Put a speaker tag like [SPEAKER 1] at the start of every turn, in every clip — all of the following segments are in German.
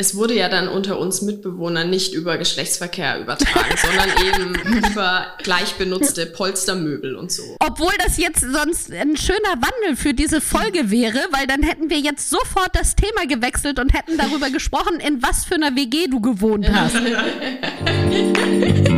[SPEAKER 1] es wurde ja dann unter uns Mitbewohnern nicht über Geschlechtsverkehr übertragen, sondern eben über gleich benutzte Polstermöbel und so.
[SPEAKER 2] Obwohl das jetzt sonst ein schöner Wandel für diese Folge wäre, weil dann hätten wir jetzt sofort das Thema gewechselt und hätten darüber gesprochen, in was für einer WG du gewohnt hast.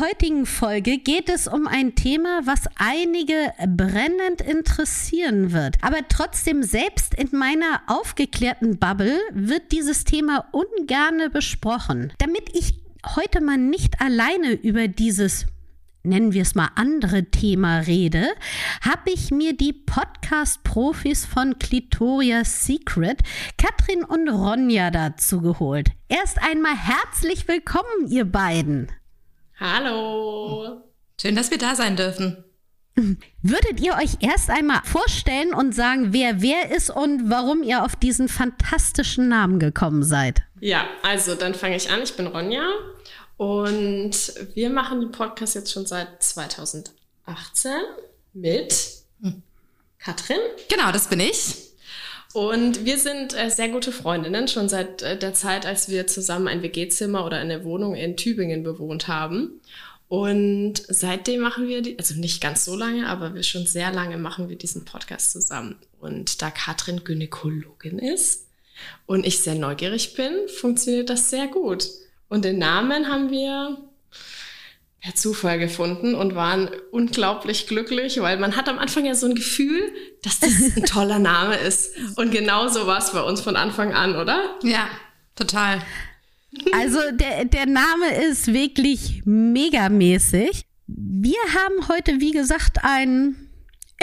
[SPEAKER 2] Heutigen Folge geht es um ein Thema, was einige brennend interessieren wird. Aber trotzdem, selbst in meiner aufgeklärten Bubble wird dieses Thema ungerne besprochen. Damit ich heute mal nicht alleine über dieses nennen wir es mal andere Thema rede, habe ich mir die Podcast-Profis von Clitoria Secret, Katrin und Ronja dazu geholt. Erst einmal herzlich willkommen, ihr beiden.
[SPEAKER 1] Hallo.
[SPEAKER 3] Schön, dass wir da sein dürfen.
[SPEAKER 2] Würdet ihr euch erst einmal vorstellen und sagen, wer wer ist und warum ihr auf diesen fantastischen Namen gekommen seid?
[SPEAKER 1] Ja, also dann fange ich an. Ich bin Ronja und wir machen den Podcast jetzt schon seit 2018 mit hm. Katrin.
[SPEAKER 3] Genau, das bin ich.
[SPEAKER 1] Und wir sind äh, sehr gute Freundinnen, schon seit äh, der Zeit, als wir zusammen ein WG-Zimmer oder eine Wohnung in Tübingen bewohnt haben. Und seitdem machen wir, die, also nicht ganz so lange, aber wir schon sehr lange machen wir diesen Podcast zusammen. Und da Katrin Gynäkologin ist und ich sehr neugierig bin, funktioniert das sehr gut. Und den Namen haben wir per Zufall gefunden und waren unglaublich glücklich, weil man hat am Anfang ja so ein Gefühl, dass das ein toller Name ist. Und genau so war es bei uns von Anfang an, oder?
[SPEAKER 3] Ja, total.
[SPEAKER 2] Also der, der Name ist wirklich megamäßig. Wir haben heute, wie gesagt, ein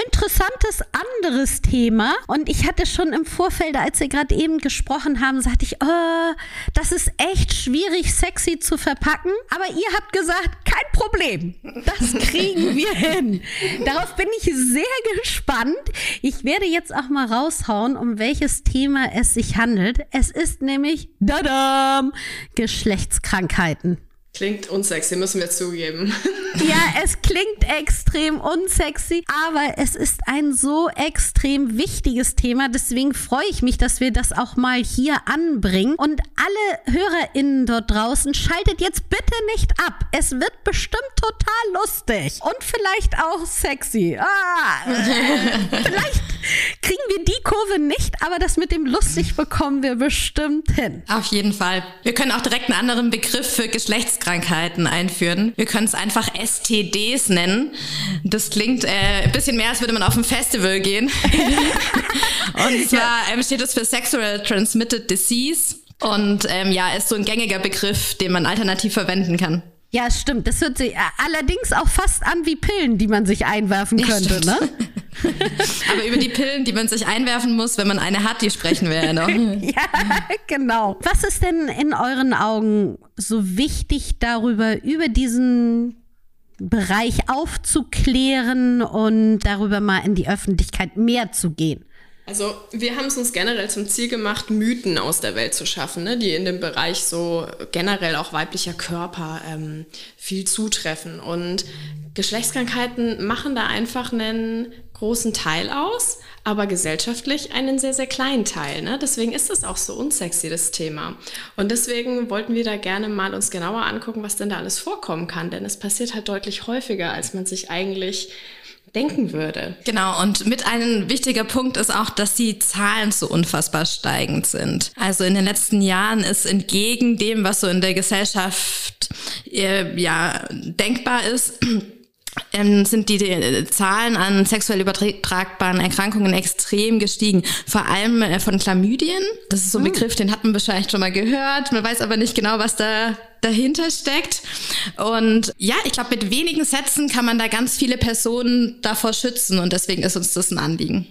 [SPEAKER 2] interessantes anderes Thema. Und ich hatte schon im Vorfeld, als wir gerade eben gesprochen haben, sagte ich, oh, das ist echt schwierig, sexy zu verpacken. Aber ihr habt gesagt, kein Problem. Das kriegen wir hin. Darauf bin ich sehr gespannt. Ich werde jetzt auch mal raushauen, um welches Thema es sich handelt. Es ist nämlich, dadam, Geschlechtskrankheiten.
[SPEAKER 1] Klingt unsexy, müssen wir zugeben.
[SPEAKER 2] Ja, es klingt extrem unsexy, aber es ist ein so extrem wichtiges Thema. Deswegen freue ich mich, dass wir das auch mal hier anbringen. Und alle HörerInnen dort draußen, schaltet jetzt bitte nicht ab. Es wird bestimmt total lustig und vielleicht auch sexy. Ah, vielleicht kriegen wir die Kurve nicht, aber das mit dem lustig bekommen wir bestimmt hin.
[SPEAKER 3] Auf jeden Fall. Wir können auch direkt einen anderen Begriff für Geschlechts Geschlechtskrankheiten einführen. Wir können es einfach STDs nennen. Das klingt äh, ein bisschen mehr, als würde man auf ein Festival gehen. und zwar ähm, steht es für Sexual Transmitted Disease. Und ähm, ja, ist so ein gängiger Begriff, den man alternativ verwenden kann.
[SPEAKER 2] Ja, stimmt. Das hört sich äh, allerdings auch fast an wie Pillen, die man sich einwerfen könnte, ja, ne?
[SPEAKER 3] Aber über die Pillen, die man sich einwerfen muss, wenn man eine hat, die sprechen wir ja noch.
[SPEAKER 2] ja, genau. Was ist denn in euren Augen so wichtig darüber, über diesen Bereich aufzuklären und darüber mal in die Öffentlichkeit mehr zu gehen?
[SPEAKER 1] Also wir haben es uns generell zum Ziel gemacht, Mythen aus der Welt zu schaffen, ne, die in dem Bereich so generell auch weiblicher Körper ähm, viel zutreffen. Und Geschlechtskrankheiten machen da einfach einen großen Teil aus, aber gesellschaftlich einen sehr, sehr kleinen Teil. Ne? Deswegen ist es auch so unsexy, das Thema. Und deswegen wollten wir da gerne mal uns genauer angucken, was denn da alles vorkommen kann. Denn es passiert halt deutlich häufiger, als man sich eigentlich denken würde.
[SPEAKER 3] Genau, und mit einem wichtiger Punkt ist auch, dass die Zahlen so unfassbar steigend sind. Also in den letzten Jahren ist entgegen dem, was so in der Gesellschaft äh, ja denkbar ist, ähm, sind die, die, Zahlen an sexuell übertragbaren Erkrankungen extrem gestiegen. Vor allem äh, von Chlamydien. Das ist so ein hm. Begriff, den hat man wahrscheinlich schon mal gehört. Man weiß aber nicht genau, was da dahinter steckt. Und ja, ich glaube, mit wenigen Sätzen kann man da ganz viele Personen davor schützen. Und deswegen ist uns das ein Anliegen.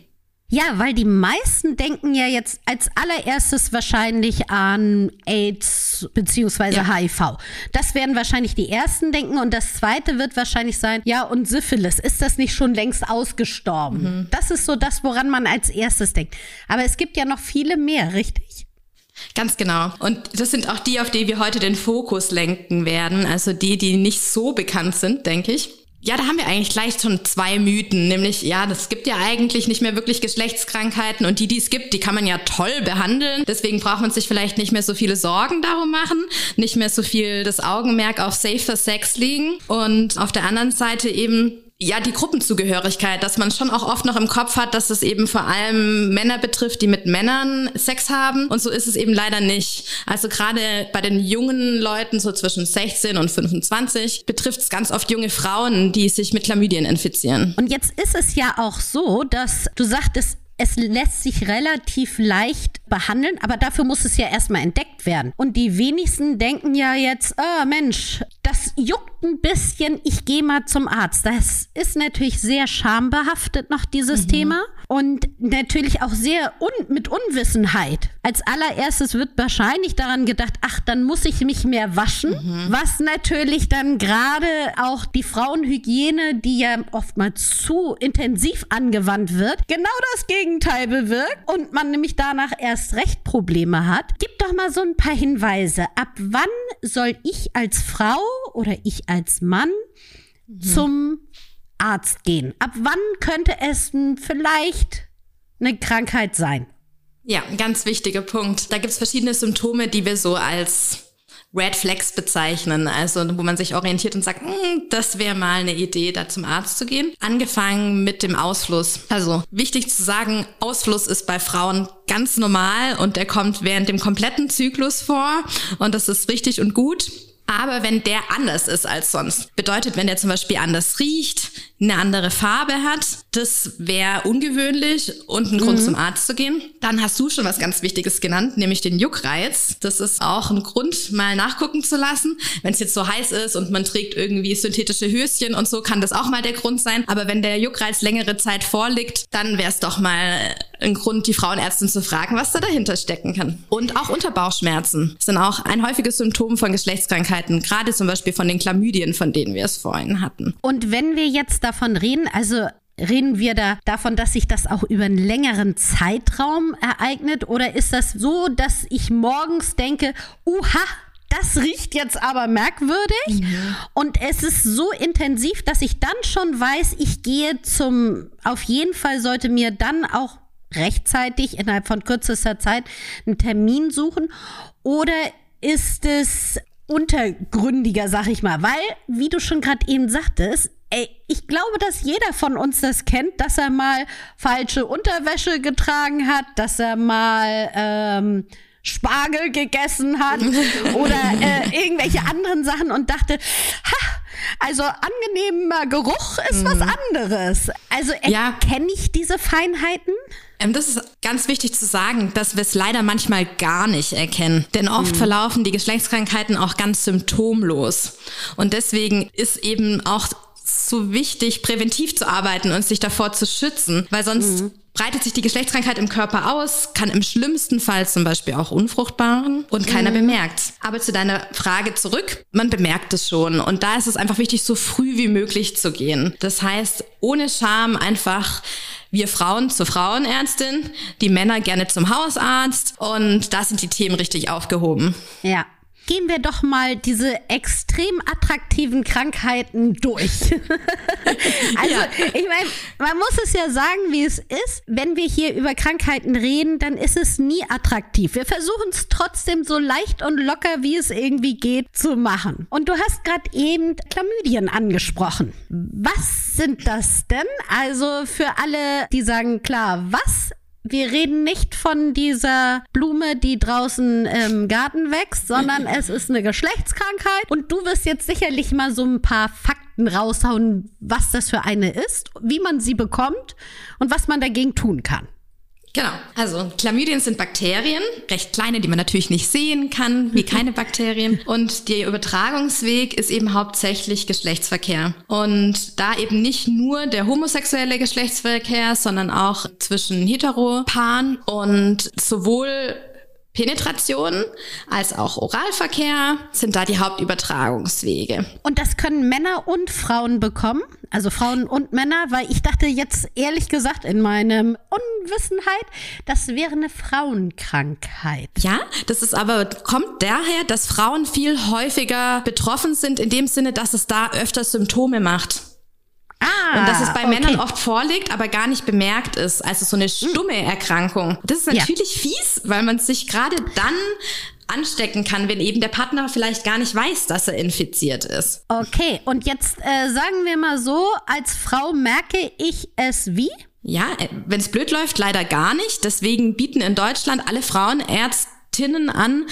[SPEAKER 2] Ja, weil die meisten denken ja jetzt als allererstes wahrscheinlich an AIDS beziehungsweise ja. HIV. Das werden wahrscheinlich die ersten denken und das zweite wird wahrscheinlich sein, ja, und Syphilis, ist das nicht schon längst ausgestorben? Mhm. Das ist so das, woran man als erstes denkt. Aber es gibt ja noch viele mehr, richtig?
[SPEAKER 3] Ganz genau. Und das sind auch die, auf die wir heute den Fokus lenken werden. Also die, die nicht so bekannt sind, denke ich. Ja, da haben wir eigentlich gleich schon zwei Mythen, nämlich ja, das gibt ja eigentlich nicht mehr wirklich Geschlechtskrankheiten und die, die es gibt, die kann man ja toll behandeln. Deswegen braucht man sich vielleicht nicht mehr so viele Sorgen darum machen, nicht mehr so viel das Augenmerk auf safer Sex liegen und auf der anderen Seite eben ja, die Gruppenzugehörigkeit, dass man schon auch oft noch im Kopf hat, dass es eben vor allem Männer betrifft, die mit Männern Sex haben. Und so ist es eben leider nicht. Also gerade bei den jungen Leuten, so zwischen 16 und 25, betrifft es ganz oft junge Frauen, die sich mit Chlamydien infizieren.
[SPEAKER 2] Und jetzt ist es ja auch so, dass du sagtest, es lässt sich relativ leicht behandeln, aber dafür muss es ja erstmal entdeckt werden. Und die wenigsten denken ja jetzt, oh Mensch, das juckt ein bisschen, ich gehe mal zum Arzt. Das ist natürlich sehr schambehaftet noch dieses mhm. Thema und natürlich auch sehr un mit Unwissenheit. Als allererstes wird wahrscheinlich daran gedacht, ach, dann muss ich mich mehr waschen, mhm. was natürlich dann gerade auch die Frauenhygiene, die ja oftmals zu intensiv angewandt wird, genau das Gegenteil bewirkt und man nämlich danach erst recht Probleme hat. Gib doch mal so ein paar Hinweise. Ab wann soll ich als Frau oder ich als Mann mhm. zum Arzt gehen? Ab wann könnte es vielleicht eine Krankheit sein?
[SPEAKER 3] Ja, ein ganz wichtiger Punkt. Da gibt es verschiedene Symptome, die wir so als Red Flags bezeichnen, also wo man sich orientiert und sagt, hm, das wäre mal eine Idee, da zum Arzt zu gehen. Angefangen mit dem Ausfluss. Also wichtig zu sagen, Ausfluss ist bei Frauen ganz normal und der kommt während dem kompletten Zyklus vor und das ist richtig und gut. Aber wenn der anders ist als sonst, bedeutet, wenn der zum Beispiel anders riecht, eine andere Farbe hat, das wäre ungewöhnlich und ein Grund mhm. zum Arzt zu gehen. Dann hast du schon was ganz Wichtiges genannt, nämlich den Juckreiz. Das ist auch ein Grund, mal nachgucken zu lassen. Wenn es jetzt so heiß ist und man trägt irgendwie synthetische Höschen und so, kann das auch mal der Grund sein. Aber wenn der Juckreiz längere Zeit vorliegt, dann wäre es doch mal ein Grund, die Frauenärztin zu fragen, was da dahinter stecken kann. Und auch Unterbauchschmerzen sind auch ein häufiges Symptom von Geschlechtskrankheiten, gerade zum Beispiel von den Chlamydien, von denen wir es vorhin hatten.
[SPEAKER 2] Und wenn wir jetzt davon reden, also Reden wir da davon, dass sich das auch über einen längeren Zeitraum ereignet? Oder ist das so, dass ich morgens denke, uha, das riecht jetzt aber merkwürdig. Mhm. Und es ist so intensiv, dass ich dann schon weiß, ich gehe zum, auf jeden Fall sollte mir dann auch rechtzeitig innerhalb von kürzester Zeit einen Termin suchen? Oder ist es untergründiger, sag ich mal? Weil, wie du schon gerade eben sagtest, ey, ich glaube, dass jeder von uns das kennt, dass er mal falsche Unterwäsche getragen hat, dass er mal ähm, Spargel gegessen hat oder äh, irgendwelche anderen Sachen und dachte, ha, also angenehmer Geruch ist mhm. was anderes. Also erkenne ja. ich diese Feinheiten?
[SPEAKER 3] Ähm, das ist ganz wichtig zu sagen, dass wir es leider manchmal gar nicht erkennen. Denn oft mhm. verlaufen die Geschlechtskrankheiten auch ganz symptomlos. Und deswegen ist eben auch so wichtig, präventiv zu arbeiten und sich davor zu schützen, weil sonst mhm breitet sich die Geschlechtskrankheit im Körper aus, kann im schlimmsten Fall zum Beispiel auch unfruchtbar machen und keiner mhm. bemerkt. Aber zu deiner Frage zurück, man bemerkt es schon und da ist es einfach wichtig, so früh wie möglich zu gehen. Das heißt, ohne Scham einfach wir Frauen zur Frauenärztin, die Männer gerne zum Hausarzt und da sind die Themen richtig aufgehoben.
[SPEAKER 2] Ja, gehen wir doch mal diese extrem attraktiven Krankheiten durch. also, ja. ich meine, man muss es ja sagen, wie es ist. Wenn wir hier über Krankheiten reden, dann ist es nie attraktiv. Wir versuchen es trotzdem so leicht und locker, wie es irgendwie geht, zu machen. Und du hast gerade eben Chlamydien angesprochen. Was sind das denn? Also für alle, die sagen, klar, was wir reden nicht von dieser Blume, die draußen im Garten wächst, sondern es ist eine Geschlechtskrankheit. Und du wirst jetzt sicherlich mal so ein paar Fakten raushauen, was das für eine ist, wie man sie bekommt und was man dagegen tun kann.
[SPEAKER 3] Genau. Also Chlamydien sind Bakterien, recht kleine, die man natürlich nicht sehen kann, wie keine Bakterien. Und der Übertragungsweg ist eben hauptsächlich Geschlechtsverkehr. Und da eben nicht nur der homosexuelle Geschlechtsverkehr, sondern auch zwischen Heteropaaren und sowohl Penetration als auch Oralverkehr sind da die Hauptübertragungswege.
[SPEAKER 2] Und das können Männer und Frauen bekommen? Also Frauen und Männer, weil ich dachte jetzt ehrlich gesagt in meinem Unwissenheit, das wäre eine Frauenkrankheit.
[SPEAKER 3] Ja, das ist aber, kommt daher, dass Frauen viel häufiger betroffen sind, in dem Sinne, dass es da öfter Symptome macht. Ah, und dass es bei okay. Männern oft vorliegt, aber gar nicht bemerkt ist. Also so eine stumme Erkrankung. Das ist natürlich ja. fies, weil man sich gerade dann anstecken kann, wenn eben der Partner vielleicht gar nicht weiß, dass er infiziert ist.
[SPEAKER 2] Okay, und jetzt äh, sagen wir mal so, als Frau merke ich es wie?
[SPEAKER 3] Ja, äh, wenn es blöd läuft, leider gar nicht. Deswegen bieten in Deutschland alle Frauenärztinnen an,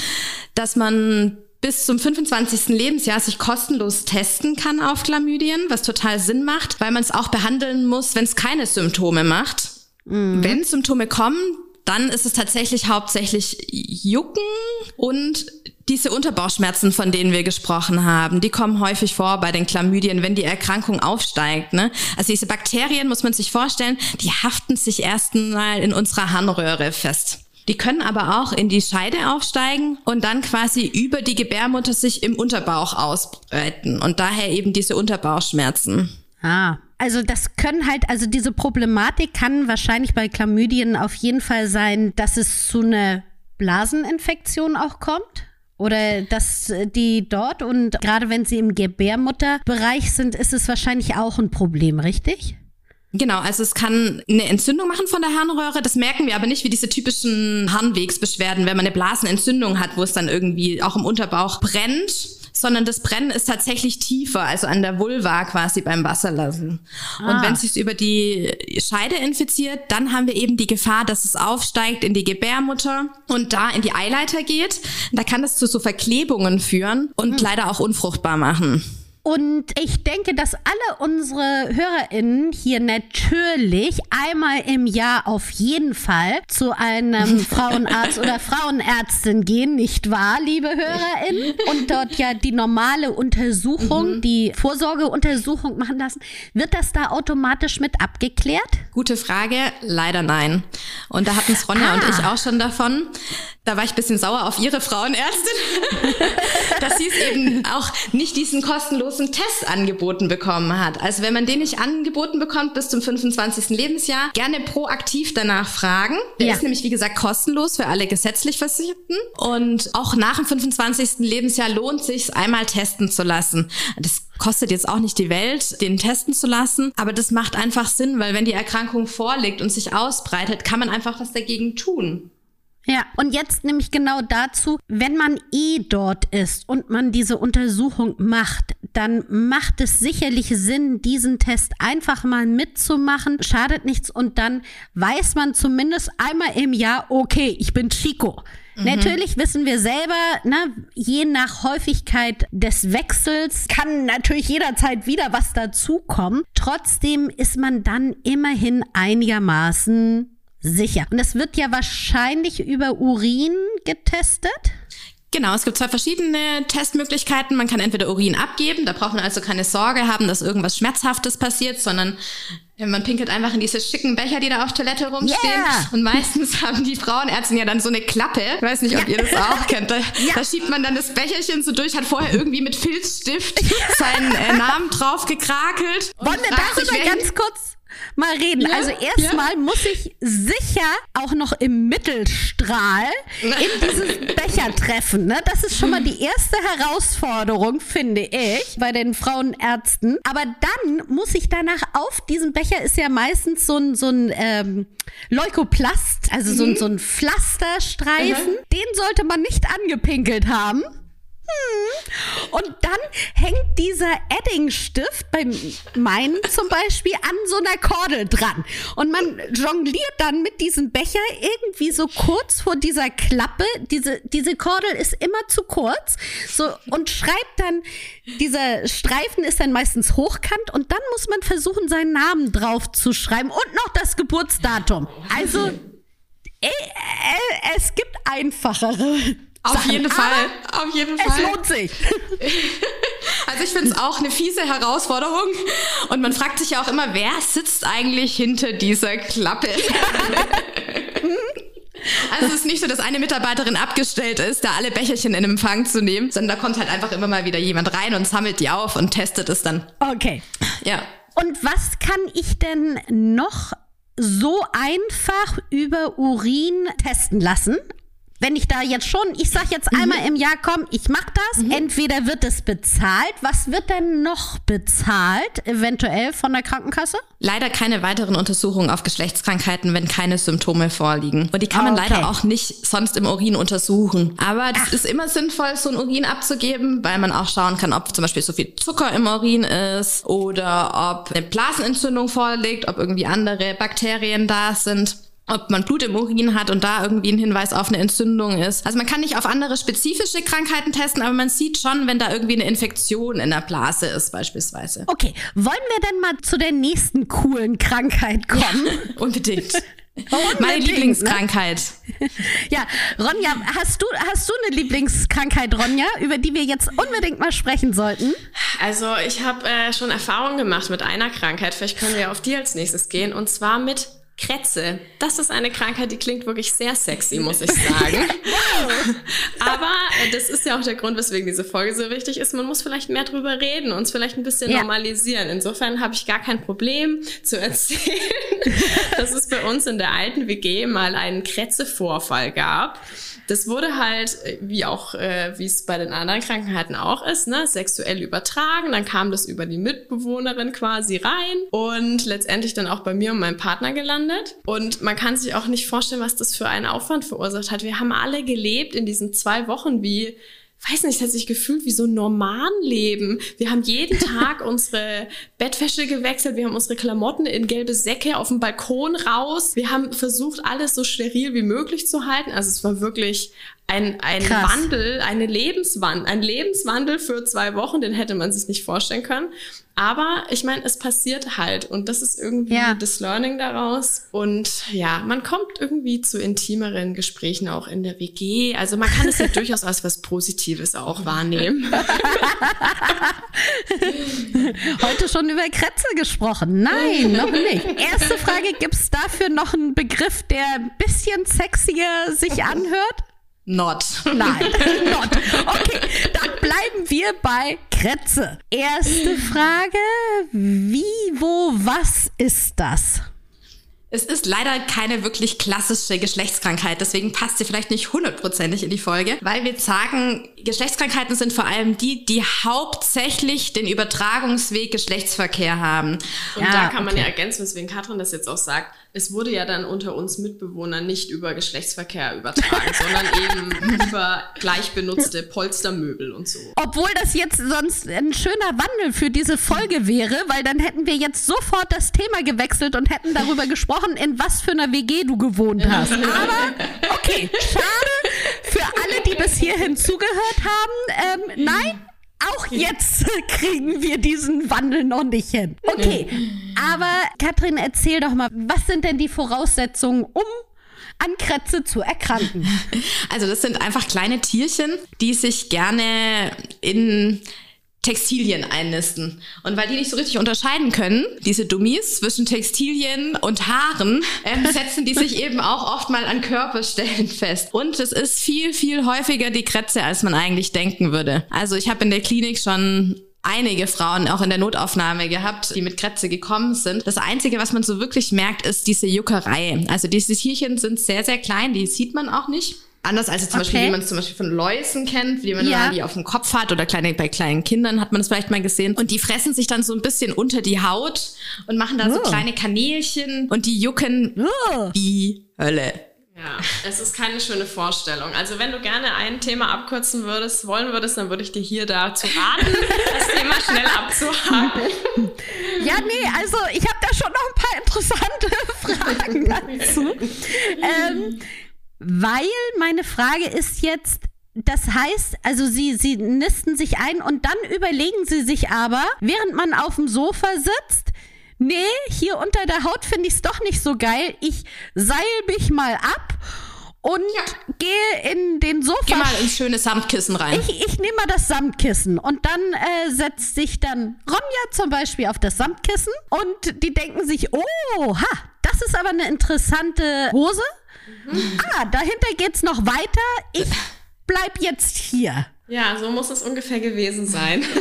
[SPEAKER 3] dass man bis zum 25. Lebensjahr sich kostenlos testen kann auf Chlamydien, was total Sinn macht, weil man es auch behandeln muss, wenn es keine Symptome macht. Mhm. Wenn Symptome kommen, dann ist es tatsächlich hauptsächlich Jucken und diese Unterbauchschmerzen, von denen wir gesprochen haben, die kommen häufig vor bei den Chlamydien, wenn die Erkrankung aufsteigt. Ne? Also diese Bakterien, muss man sich vorstellen, die haften sich erstmal in unserer Harnröhre fest. Die können aber auch in die Scheide aufsteigen und dann quasi über die Gebärmutter sich im Unterbauch ausbreiten und daher eben diese Unterbauchschmerzen.
[SPEAKER 2] Ah, also das können halt, also diese Problematik kann wahrscheinlich bei Chlamydien auf jeden Fall sein, dass es zu einer Blaseninfektion auch kommt. Oder dass die dort und gerade wenn sie im Gebärmutterbereich sind, ist es wahrscheinlich auch ein Problem, richtig?
[SPEAKER 3] Genau, also es kann eine Entzündung machen von der Harnröhre. Das merken wir aber nicht wie diese typischen Harnwegsbeschwerden, wenn man eine Blasenentzündung hat, wo es dann irgendwie auch im Unterbauch brennt sondern das Brennen ist tatsächlich tiefer, also an der Vulva quasi beim Wasserlassen. Ah. Und wenn es sich über die Scheide infiziert, dann haben wir eben die Gefahr, dass es aufsteigt in die Gebärmutter und da in die Eileiter geht. Da kann es zu so Verklebungen führen und hm. leider auch unfruchtbar machen.
[SPEAKER 2] Und ich denke, dass alle unsere HörerInnen hier natürlich einmal im Jahr auf jeden Fall zu einem Frauenarzt oder Frauenärztin gehen, nicht wahr, liebe HörerInnen? Und dort ja die normale Untersuchung, mhm. die Vorsorgeuntersuchung machen lassen. Wird das da automatisch mit abgeklärt?
[SPEAKER 3] Gute Frage. Leider nein. Und da hatten es Ronja ah. und ich auch schon davon. Da war ich bisschen sauer auf ihre Frauenärztin, dass sie es eben auch nicht diesen kostenlosen Test angeboten bekommen hat. Also wenn man den nicht angeboten bekommt bis zum 25. Lebensjahr, gerne proaktiv danach fragen. Der ja. ist nämlich, wie gesagt, kostenlos für alle gesetzlich Versicherten. Und auch nach dem 25. Lebensjahr lohnt sich einmal testen zu lassen. Das kostet jetzt auch nicht die Welt, den testen zu lassen, aber das macht einfach Sinn, weil wenn die Erkrankung vorliegt und sich ausbreitet, kann man einfach was dagegen tun.
[SPEAKER 2] Ja, und jetzt nämlich genau dazu, wenn man eh dort ist und man diese Untersuchung macht, dann macht es sicherlich Sinn, diesen Test einfach mal mitzumachen. Schadet nichts und dann weiß man zumindest einmal im Jahr, okay, ich bin Chico. Mhm. Natürlich wissen wir selber, ne, je nach Häufigkeit des Wechsels kann natürlich jederzeit wieder was dazukommen. Trotzdem ist man dann immerhin einigermaßen Sicher. Und es wird ja wahrscheinlich über Urin getestet.
[SPEAKER 3] Genau, es gibt zwei verschiedene Testmöglichkeiten. Man kann entweder Urin abgeben, da braucht man also keine Sorge haben, dass irgendwas Schmerzhaftes passiert, sondern man pinkelt einfach in diese schicken Becher, die da auf Toilette rumstehen. Yeah. Und meistens haben die Frauenärzte ja dann so eine Klappe. Ich weiß nicht, ob ja. ihr das auch kennt. Da, ja. da, schiebt man dann das Becherchen so durch, hat vorher irgendwie mit Filzstift seinen äh, Namen drauf gekrakelt.
[SPEAKER 2] Wollen wir darüber ganz kurz mal reden. Ja, also erstmal ja. muss ich sicher auch noch im Mittelstrahl in dieses Becher treffen. Ne? Das ist schon mal die erste Herausforderung, finde ich, bei den Frauenärzten. Aber dann muss ich danach auf diesem Becher ist ja meistens so ein, so ein ähm, Leukoplast, also mhm. so, ein, so ein Pflasterstreifen. Mhm. Den sollte man nicht angepinkelt haben. Und dann hängt dieser Eddingstift bei meinen zum Beispiel an so einer Kordel dran. Und man jongliert dann mit diesem Becher irgendwie so kurz vor dieser Klappe. Diese, diese Kordel ist immer zu kurz. So, und schreibt dann, dieser Streifen ist dann meistens hochkant und dann muss man versuchen, seinen Namen drauf zu schreiben und noch das Geburtsdatum. Also Äh, äh, es gibt einfachere.
[SPEAKER 3] Auf
[SPEAKER 2] Sachen,
[SPEAKER 3] jeden Fall.
[SPEAKER 2] aber
[SPEAKER 3] Auf jeden
[SPEAKER 2] Es
[SPEAKER 3] Fall.
[SPEAKER 2] lohnt sich.
[SPEAKER 3] Also ich finde es auch eine fiese Herausforderung. Und man fragt sich ja auch immer, wer sitzt eigentlich hinter dieser Klappe? Also es ist nicht so, dass eine Mitarbeiterin abgestellt ist, da alle Becherchen in Empfang zu nehmen, sondern da kommt halt einfach immer mal wieder jemand rein und sammelt die auf und testet es dann.
[SPEAKER 2] Okay.
[SPEAKER 3] Ja.
[SPEAKER 2] Und was kann ich denn noch so einfach über Urin testen lassen? Wenn ich da jetzt schon, ich sag jetzt einmal im Jahr, komm, ich mach das. Entweder wird es bezahlt. Was wird denn noch bezahlt, eventuell von der Krankenkasse?
[SPEAKER 3] Leider keine weiteren Untersuchungen auf Geschlechtskrankheiten, wenn keine Symptome vorliegen. Und die kann man
[SPEAKER 2] Okay.
[SPEAKER 3] leider auch nicht sonst im Urin untersuchen. Aber es ist immer sinnvoll, so ein Urin abzugeben, weil man auch schauen kann, ob zum Beispiel so viel Zucker im Urin ist oder ob eine Blasenentzündung vorliegt, ob irgendwie andere Bakterien da sind. Ob man Blut im Urin hat und da irgendwie ein Hinweis auf eine Entzündung ist. Also man kann nicht auf andere spezifische Krankheiten testen, aber man sieht schon, wenn da irgendwie eine Infektion in der Blase ist beispielsweise.
[SPEAKER 2] Okay, wollen wir denn mal zu der nächsten coolen Krankheit kommen?
[SPEAKER 3] Unbedingt.
[SPEAKER 2] Unbedingt,
[SPEAKER 3] Meine
[SPEAKER 2] ne?
[SPEAKER 3] Lieblingskrankheit.
[SPEAKER 2] Ja, Ronja, hast du, hast du eine Lieblingskrankheit, Ronja, über die wir jetzt unbedingt mal sprechen sollten?
[SPEAKER 1] Also ich habe äh, schon Erfahrungen gemacht mit einer Krankheit. Vielleicht können wir auf die als nächstes gehen. Und zwar mit Krätze. Das ist eine Krankheit, die klingt wirklich sehr sexy, muss ich sagen. Aber äh, das ist ja auch der Grund, weswegen diese Folge so wichtig ist. Man muss vielleicht mehr drüber reden, uns vielleicht ein bisschen
[SPEAKER 2] Ja.
[SPEAKER 1] normalisieren. Insofern habe ich gar kein Problem zu erzählen, dass es bei uns in der alten WG mal einen Krätzevorfall gab. Das wurde halt, äh, wie auch, äh, wie es bei den anderen Krankheiten auch ist, ne, sexuell übertragen. Dann kam das über die Mitbewohnerin quasi rein und letztendlich dann auch bei mir und meinem Partner gelandet. Und man kann sich auch nicht vorstellen, was das für einen Aufwand verursacht hat. Wir haben alle gelebt in diesen zwei Wochen wie weiß nicht, es hat sich gefühlt wie so ein Normalleben. Wir haben jeden Tag unsere Bettwäsche gewechselt, wir haben unsere Klamotten in gelbe Säcke auf dem Balkon raus. Wir haben versucht, alles so steril wie möglich zu halten. Also es war wirklich ein, ein
[SPEAKER 2] Krass.
[SPEAKER 1] Wandel, eine Lebenswandel, ein Lebenswandel für zwei Wochen, den hätte man sich nicht vorstellen können. Aber ich meine, es passiert halt und das ist irgendwie
[SPEAKER 2] Ja.
[SPEAKER 1] das Learning daraus. Und ja, man kommt irgendwie zu intimeren Gesprächen auch in der WG. Also man kann es ja durchaus als was Positives auch wahrnehmen.
[SPEAKER 2] Heute schon über Krätze gesprochen. Nein, noch nicht. Erste Frage, gibt's dafür noch einen Begriff, der ein bisschen sexier sich anhört?
[SPEAKER 3] Not.
[SPEAKER 2] Nein, not. Okay, dann bleiben wir bei Krätze. Erste Frage, wie, wo, was ist das?
[SPEAKER 3] Es ist leider keine wirklich klassische Geschlechtskrankheit, deswegen passt sie vielleicht nicht hundertprozentig in die Folge, weil wir sagen, Geschlechtskrankheiten sind vor allem die, die hauptsächlich den Übertragungsweg Geschlechtsverkehr haben.
[SPEAKER 1] Und
[SPEAKER 2] Ja,
[SPEAKER 1] da kann man
[SPEAKER 2] okay.
[SPEAKER 1] ja ergänzen, weswegen Katrin das jetzt auch sagt. Es wurde ja dann unter uns Mitbewohnern nicht über Geschlechtsverkehr übertragen, sondern eben über gleich benutzte Polstermöbel und so.
[SPEAKER 2] Obwohl das jetzt sonst ein schöner Wandel für diese Folge wäre, weil dann hätten wir jetzt sofort das Thema gewechselt und hätten darüber gesprochen, in was für einer WG du gewohnt hast. Aber okay, schade für alle, die bis hierhin zugehört haben. Ähm, nein, auch jetzt kriegen wir diesen Wandel noch nicht hin. Okay, aber Katrin, erzähl doch mal, was sind denn die Voraussetzungen, um an Krätze zu erkranken?
[SPEAKER 3] Also das sind einfach kleine Tierchen, die sich gerne in Textilien einnisten. Und weil die nicht so richtig unterscheiden können, diese Dummies zwischen Textilien und Haaren, ähm, setzen die sich eben auch oft mal an Körperstellen fest. Und es ist viel, viel häufiger die Krätze, als man eigentlich denken würde. Also ich habe in der Klinik schon einige Frauen auch in der Notaufnahme gehabt, die mit Krätze gekommen sind. Das Einzige, was man so wirklich merkt, ist diese Juckerei. Also diese Tierchen sind sehr, sehr klein, die sieht man auch nicht. Anders als jetzt zum
[SPEAKER 2] Okay.
[SPEAKER 3] Beispiel, wie man es zum Beispiel von Läusen kennt, wie man
[SPEAKER 2] Ja.
[SPEAKER 3] mal die auf dem Kopf hat oder kleine, bei kleinen Kindern hat man es vielleicht mal gesehen. Und die fressen sich dann so ein bisschen unter die Haut und machen da so
[SPEAKER 2] Oh.
[SPEAKER 3] kleine Kanälchen und die jucken
[SPEAKER 2] Oh.
[SPEAKER 3] wie Hölle.
[SPEAKER 1] Ja, es ist keine schöne Vorstellung. Also wenn du gerne ein Thema abkürzen würdest, wollen würdest, dann würde ich dir hier dazu raten, das Thema schnell abzuhaken.
[SPEAKER 2] Ja, nee, also ich habe da schon noch ein paar interessante Fragen dazu. ähm, weil meine Frage ist jetzt, das heißt, also sie, sie nisten sich ein und dann überlegen sie sich aber, während man auf dem Sofa sitzt, nee, hier unter der Haut finde ich es doch nicht so geil. Ich seil mich mal ab und ja. gehe in den Sofa.
[SPEAKER 3] Geh mal ins schöne Samtkissen rein.
[SPEAKER 2] Ich, ich nehme mal das Samtkissen und dann äh, setzt sich dann Ronja zum Beispiel auf das Samtkissen und die denken sich, oh, ha, das ist aber eine interessante Hose. Mhm. Ah, dahinter geht's noch weiter. Ich bleib jetzt hier.
[SPEAKER 1] Ja, so muss es ungefähr gewesen sein.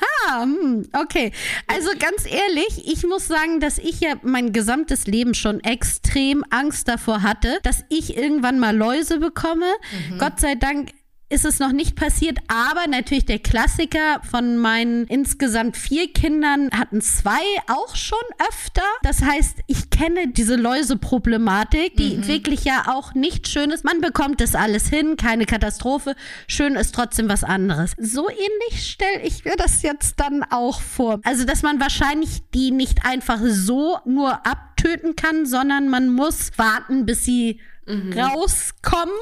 [SPEAKER 2] Ha, hm, okay. Also ganz ehrlich, ich muss sagen, dass ich ja mein gesamtes Leben schon extrem Angst davor hatte, dass ich irgendwann mal Läuse bekomme. Mhm. Gott sei Dank ist es noch nicht passiert, aber natürlich der Klassiker von meinen insgesamt vier Kindern hatten zwei auch schon öfter. Das heißt, ich kenne diese Läuseproblematik, die mhm. wirklich ja auch nicht schön ist. Man bekommt das alles hin, keine Katastrophe. Schön ist trotzdem was anderes. So ähnlich stelle ich mir das jetzt dann auch vor. Also, dass man wahrscheinlich die nicht einfach so nur abtöten kann, sondern man muss warten, bis sie mhm. rauskommen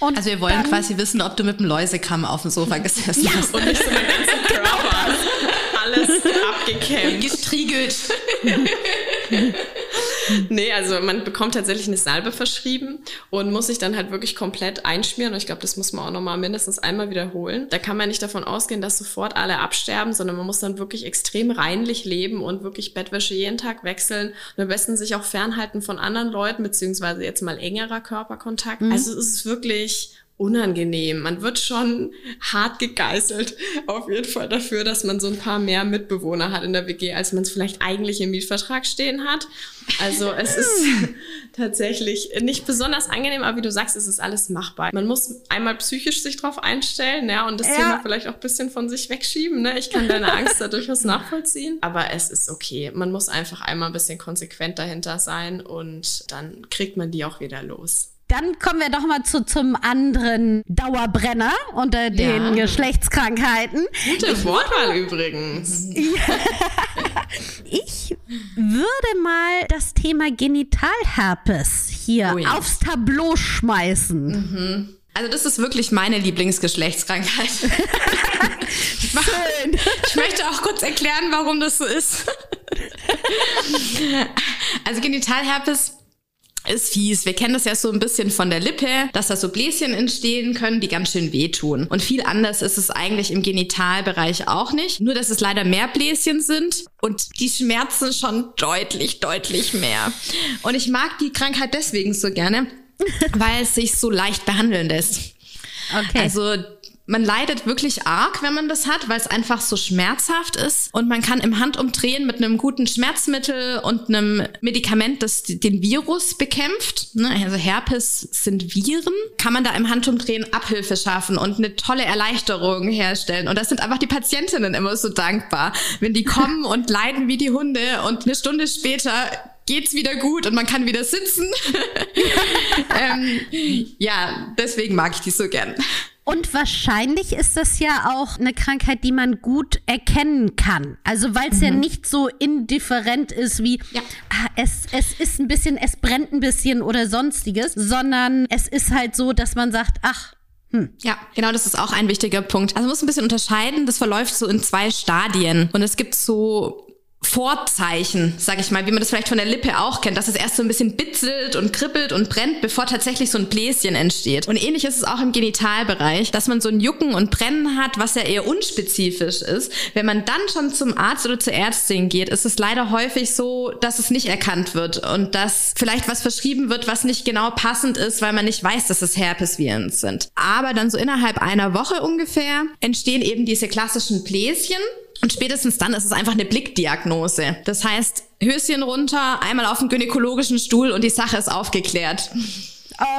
[SPEAKER 3] und also wir wollen dann, quasi wissen, ob du mit dem Läusekamm auf dem Sofa gesessen ja. hast.
[SPEAKER 1] Und nicht so den ganzen Körper. Alles abgekämmt.
[SPEAKER 3] Gestriegelt.
[SPEAKER 1] nee, also man bekommt tatsächlich eine Salbe verschrieben und muss sich dann halt wirklich komplett einschmieren. Und ich glaube, das muss man auch nochmal mindestens einmal wiederholen. Da kann man nicht davon ausgehen, dass sofort alle absterben, sondern man muss dann wirklich extrem reinlich leben und wirklich Bettwäsche jeden Tag wechseln und am besten sich auch fernhalten von anderen Leuten, beziehungsweise jetzt mal engerer Körperkontakt. Mhm. Also es ist wirklich unangenehm. Man wird schon hart gegeißelt, auf jeden Fall dafür, dass man so ein paar mehr Mitbewohner hat in der WG, als man es vielleicht eigentlich im Mietvertrag stehen hat. Also es ist tatsächlich nicht besonders angenehm, aber wie du sagst, es ist alles machbar. Man muss einmal psychisch sich drauf einstellen, ja, und das ja. Thema vielleicht auch ein bisschen von sich wegschieben. Ne? Ich kann deine Angst da durchaus nachvollziehen, aber es ist okay. Man muss einfach einmal ein bisschen konsequent dahinter sein und dann kriegt man die auch wieder los.
[SPEAKER 2] Dann kommen wir doch mal zu, zum anderen Dauerbrenner unter den ja. Geschlechtskrankheiten.
[SPEAKER 1] Gute Wortwahl übrigens.
[SPEAKER 2] ich würde mal das Thema Genitalherpes hier oh ja. aufs Tableau schmeißen.
[SPEAKER 3] Mhm. Also das ist wirklich meine Lieblingsgeschlechtskrankheit. ich,
[SPEAKER 2] Schön.
[SPEAKER 3] ich möchte auch kurz erklären, warum das so ist. also Genitalherpes ist fies. Wir kennen das ja so ein bisschen von der Lippe, dass da so Bläschen entstehen können, die ganz schön wehtun. Und viel anders ist es eigentlich im Genitalbereich auch nicht. Nur, dass es leider mehr Bläschen sind und die schmerzen schon deutlich, deutlich mehr. Und ich mag die Krankheit deswegen so gerne, weil es sich so leicht behandeln lässt. Okay. Also man leidet wirklich arg, wenn man das hat, weil es einfach so schmerzhaft ist. Und man kann im Handumdrehen mit einem guten Schmerzmittel und einem Medikament, das den Virus bekämpft, ne, also Herpes sind Viren, kann man da im Handumdrehen Abhilfe schaffen und eine tolle Erleichterung herstellen. Und das sind einfach die Patientinnen immer so dankbar, wenn die kommen und leiden wie die Hunde und eine Stunde später geht's wieder gut und man kann wieder sitzen. ähm, ja, deswegen mag ich die so gern.
[SPEAKER 2] Und wahrscheinlich ist das ja auch eine Krankheit, die man gut erkennen kann. Also weil es mhm. ja nicht so indifferent ist wie ja. ah, es, es ist ein bisschen, es brennt ein bisschen oder sonstiges, sondern es ist halt so, dass man sagt, ach,
[SPEAKER 3] hm. Ja, genau, das ist auch ein wichtiger Punkt. Also man muss ein bisschen unterscheiden, das verläuft so in zwei Stadien. Und es gibt so Vorzeichen, sag ich mal, wie man das vielleicht von der Lippe auch kennt, dass es erst so ein bisschen bitzelt und kribbelt und brennt, bevor tatsächlich so ein Bläschen entsteht. Und ähnlich ist es auch im Genitalbereich, dass man so ein Jucken und Brennen hat, was ja eher unspezifisch ist. Wenn man dann schon zum Arzt oder zur Ärztin geht, ist es leider häufig so, dass es nicht erkannt wird und dass vielleicht was verschrieben wird, was nicht genau passend ist, weil man nicht weiß, dass es Herpesviren sind. Aber dann so innerhalb einer Woche ungefähr entstehen eben diese klassischen Bläschen und spätestens dann ist es einfach eine Blickdiagnose. Das heißt, Höschen runter, einmal auf den gynäkologischen Stuhl und die Sache ist aufgeklärt.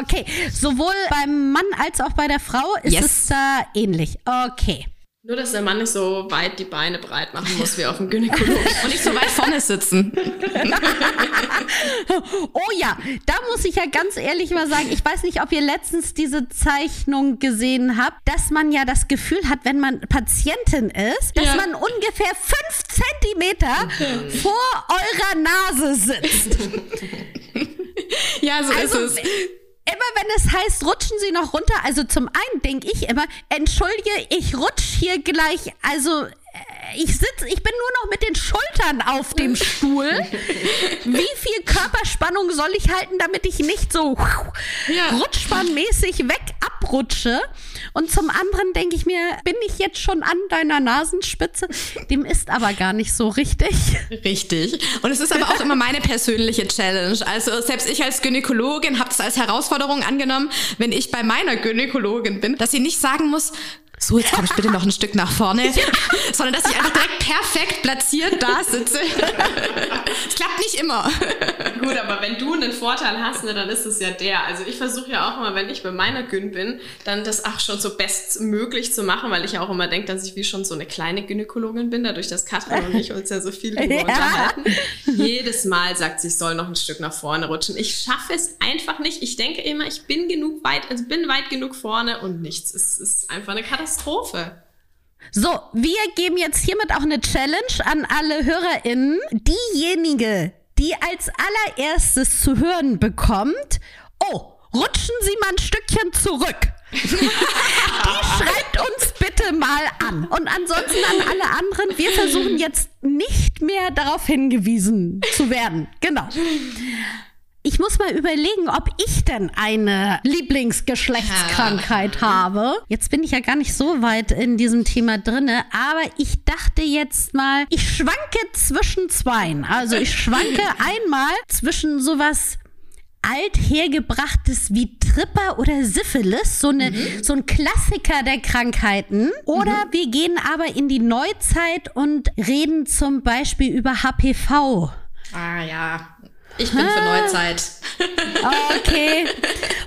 [SPEAKER 2] Okay, sowohl beim Mann als auch bei der Frau ist yes. es da ähnlich. Okay.
[SPEAKER 1] Nur, dass der Mann nicht so weit die Beine breit machen muss wie auf dem Gynäkologen.
[SPEAKER 3] Und nicht so weit vorne sitzen.
[SPEAKER 2] oh ja, da muss ich ja ganz ehrlich mal sagen, ich weiß nicht, ob ihr letztens diese Zeichnung gesehen habt, dass man ja das Gefühl hat, wenn man Patientin ist, dass ja. man ungefähr fünf Zentimeter vor eurer Nase sitzt.
[SPEAKER 3] ja, so also, ist es
[SPEAKER 2] immer wenn es heißt, rutschen Sie noch runter, also zum einen denke ich immer, entschuldige, ich rutsch hier gleich, also ich sitze, ich bin nur noch mit den Schultern auf dem Stuhl. Wie viel Körperspannung soll ich halten, damit ich nicht so ja. rutschbahnmäßig weg abrutsche? Und zum anderen denke ich mir, bin ich jetzt schon an deiner Nasenspitze? Dem ist aber gar nicht so richtig.
[SPEAKER 3] Richtig. Und es ist aber auch immer meine persönliche Challenge. Also selbst ich als Gynäkologin habe es als Herausforderung angenommen, wenn ich bei meiner Gynäkologin bin, dass sie nicht sagen muss, so, jetzt komme ich bitte noch ein Stück nach vorne, sondern dass ich einfach direkt perfekt platziert da sitze. Es klappt nicht immer.
[SPEAKER 1] Gut, aber wenn du einen Vorteil hast, ne, dann ist es ja der. Also ich versuche ja auch immer, wenn ich bei meiner Gyn bin, dann das auch schon so bestmöglich zu machen, weil ich ja auch immer denke, dass ich wie schon so eine kleine Gynäkologin bin, dadurch, dass Katrin und ich uns ja so viel drüber ja. unterhalten. Jedes Mal sagt sie, ich soll noch ein Stück nach vorne rutschen. Ich schaffe es einfach nicht. Ich denke immer, ich bin genug weit, also bin weit genug vorne und nichts. Es ist einfach eine Katastrophe.
[SPEAKER 2] So, wir geben jetzt hiermit auch eine Challenge an alle HörerInnen. Diejenige, die als allererstes zu hören bekommt, oh, rutschen Sie mal ein Stückchen zurück. die schreibt uns bitte mal an. Und ansonsten an alle anderen, wir versuchen jetzt nicht mehr darauf hingewiesen zu werden. Genau ich muss mal überlegen, ob ich denn eine Lieblingsgeschlechtskrankheit habe. Jetzt bin ich ja gar nicht so weit in diesem Thema drinne, aber ich dachte jetzt mal, ich schwanke zwischen zweien. Also ich schwanke einmal zwischen sowas althergebrachtes wie Tripper oder Syphilis, so, eine, mhm. so ein Klassiker der Krankheiten. Oder mhm. wir gehen aber in die Neuzeit und reden zum Beispiel über HPV.
[SPEAKER 3] Ah ja, ich bin für Neuzeit.
[SPEAKER 2] Okay.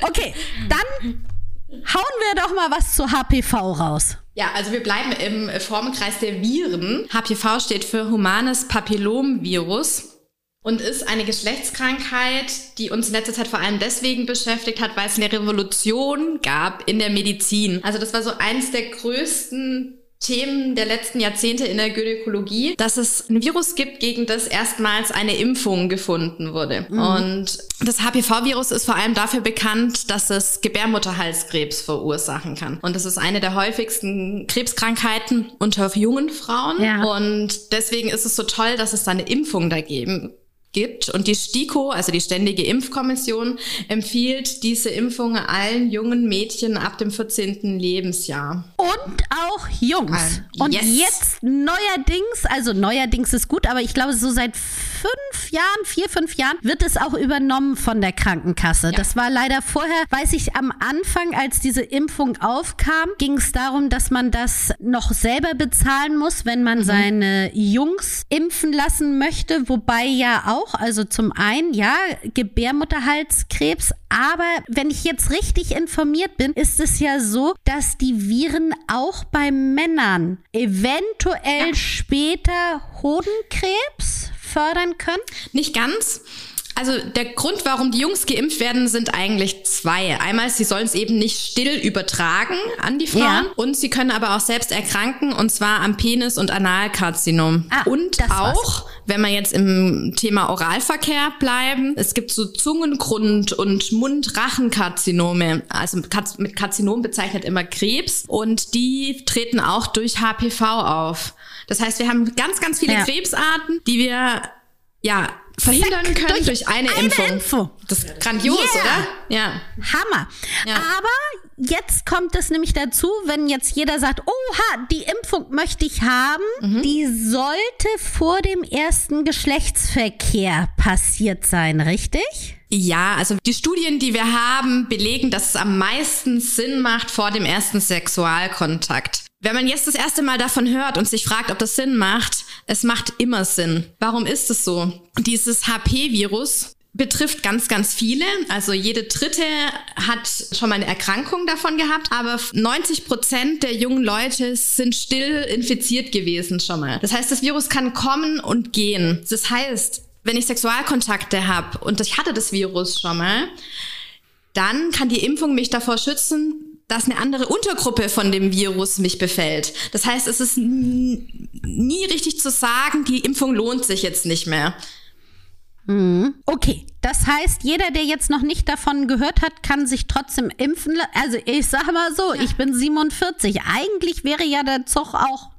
[SPEAKER 2] Okay, dann hauen wir doch mal was zu HPV raus.
[SPEAKER 3] Ja, also wir bleiben im Formenkreis der Viren. HPV steht für Humanes Papillomvirus und ist eine Geschlechtskrankheit, die uns in letzter Zeit vor allem deswegen beschäftigt hat, weil es eine Revolution gab in der Medizin. Also das war so eins der größten Themen der letzten Jahrzehnte in der Gynäkologie, dass es ein Virus gibt, gegen das erstmals eine Impfung gefunden wurde. Mhm. Und das HPV-Virus ist vor allem dafür bekannt, dass es Gebärmutterhalskrebs verursachen kann. Und das ist eine der häufigsten Krebskrankheiten unter jungen Frauen. Ja. Und deswegen ist es so toll, dass es da eine Impfung dagegen gibt. Und die STIKO, also die Ständige Impfkommission, empfiehlt diese Impfung allen jungen Mädchen ab dem 14. Lebensjahr.
[SPEAKER 2] Und auch Jungs. Und yes. jetzt neuerdings, also neuerdings ist gut, aber ich glaube, so seit fünf Jahren, vier, fünf Jahren wird es auch übernommen von der Krankenkasse. Ja. Das war leider vorher, weiß ich, am Anfang, als diese Impfung aufkam, ging es darum, dass man das noch selber bezahlen muss, wenn man mhm. seine Jungs impfen lassen möchte, wobei ja auch auch. Also zum einen, ja, Gebärmutterhalskrebs. Aber wenn ich jetzt richtig informiert bin, ist es ja so, dass die Viren auch bei Männern eventuell ja. später Hodenkrebs fördern können?
[SPEAKER 3] Nicht ganz. Also der Grund, warum die Jungs geimpft werden, sind eigentlich zwei. Einmal, sie sollen es eben nicht still übertragen an die Frauen ja. und sie können aber auch selbst erkranken und zwar am Penis- und Analkarzinom. Ah, und auch, war's. wenn wir jetzt im Thema Oralverkehr bleiben, es gibt so Zungengrund- und Mundrachenkarzinome. Also mit Karzinom bezeichnet immer Krebs und die treten auch durch HPV auf. Das heißt, wir haben ganz, ganz viele ja. Krebsarten, die wir ja verhindern können durch, durch eine, eine Impfung. Info. Das ist grandios, yeah. oder?
[SPEAKER 2] Ja. Hammer. Ja. Aber jetzt kommt es nämlich dazu, wenn jetzt jeder sagt, oha, die Impfung möchte ich haben, mhm. die sollte vor dem ersten Geschlechtsverkehr passiert sein, richtig?
[SPEAKER 3] Ja, also die Studien, die wir haben, belegen, dass es am meisten Sinn macht vor dem ersten Sexualkontakt. Wenn man jetzt das erste Mal davon hört und sich fragt, ob das Sinn macht, es macht immer Sinn. Warum ist es so? Dieses HP-Virus betrifft ganz, ganz viele. Also jede dritte hat schon mal eine Erkrankung davon gehabt, aber 90 Prozent der jungen Leute sind still infiziert gewesen schon mal. Das heißt, das Virus kann kommen und gehen. Das heißt, wenn ich Sexualkontakte habe und ich hatte das Virus schon mal, dann kann die Impfung mich davor schützen, dass eine andere Untergruppe von dem Virus mich befällt. Das heißt, es ist nie richtig zu sagen, die Impfung lohnt sich jetzt nicht mehr.
[SPEAKER 2] Mhm. Okay, das heißt, jeder, der jetzt noch nicht davon gehört hat, kann sich trotzdem impfen. Also ich sage mal so, ja. ich bin 47. Eigentlich wäre ja der Zug auch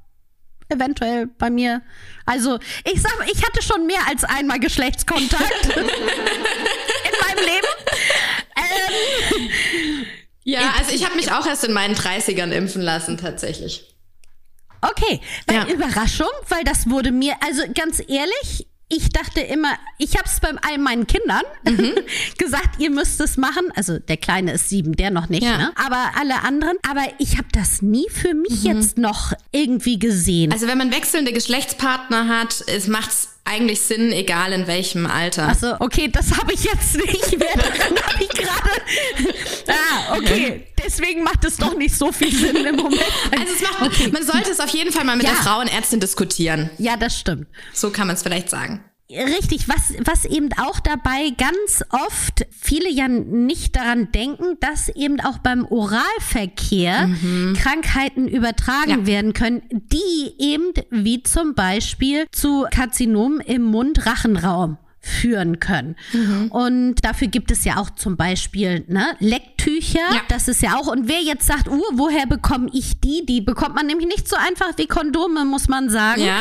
[SPEAKER 2] eventuell bei mir. Also, ich sag, ich hatte schon mehr als einmal Geschlechtskontakt in meinem Leben.
[SPEAKER 3] Ja, also ich habe mich auch erst in meinen 30ern impfen lassen, tatsächlich.
[SPEAKER 2] Okay, weil
[SPEAKER 3] Ja.
[SPEAKER 2] Überraschung, weil das wurde mir, also ganz ehrlich, ich dachte immer, ich habe es bei all meinen Kindern
[SPEAKER 3] Mhm.
[SPEAKER 2] gesagt, ihr müsst es machen. Also der Kleine ist sieben, der noch nicht,
[SPEAKER 3] Ja.
[SPEAKER 2] ne? aber alle anderen. Aber ich habe das nie für mich jetzt noch irgendwie gesehen.
[SPEAKER 3] Mhm. Also wenn man wechselnde Geschlechtspartner hat, es macht's eigentlich Sinn, egal in welchem Alter.
[SPEAKER 2] Achso, okay, das habe ich jetzt nicht mehr. Daran habe ich gerade. Ah, okay. Deswegen macht es doch nicht so viel Sinn im Moment.
[SPEAKER 3] Also es macht, man sollte es auf jeden Fall mal mit
[SPEAKER 2] Ja.
[SPEAKER 3] der Frauenärztin diskutieren.
[SPEAKER 2] Ja, das stimmt.
[SPEAKER 3] So kann man es vielleicht sagen.
[SPEAKER 2] Richtig, was, was eben auch dabei ganz oft viele ja nicht daran denken, dass eben auch beim Oralverkehr Krankheiten übertragen
[SPEAKER 3] Ja.
[SPEAKER 2] werden können, die eben wie zum Beispiel zu Karzinomen im Mund-Rachenraum führen können. Und dafür gibt es ja auch zum Beispiel ne, Lecktücher.
[SPEAKER 3] Ja.
[SPEAKER 2] Das ist ja auch. Und wer jetzt sagt, uh, woher bekomme ich die? Die bekommt man nämlich nicht so einfach wie Kondome, muss man sagen.
[SPEAKER 3] Ja.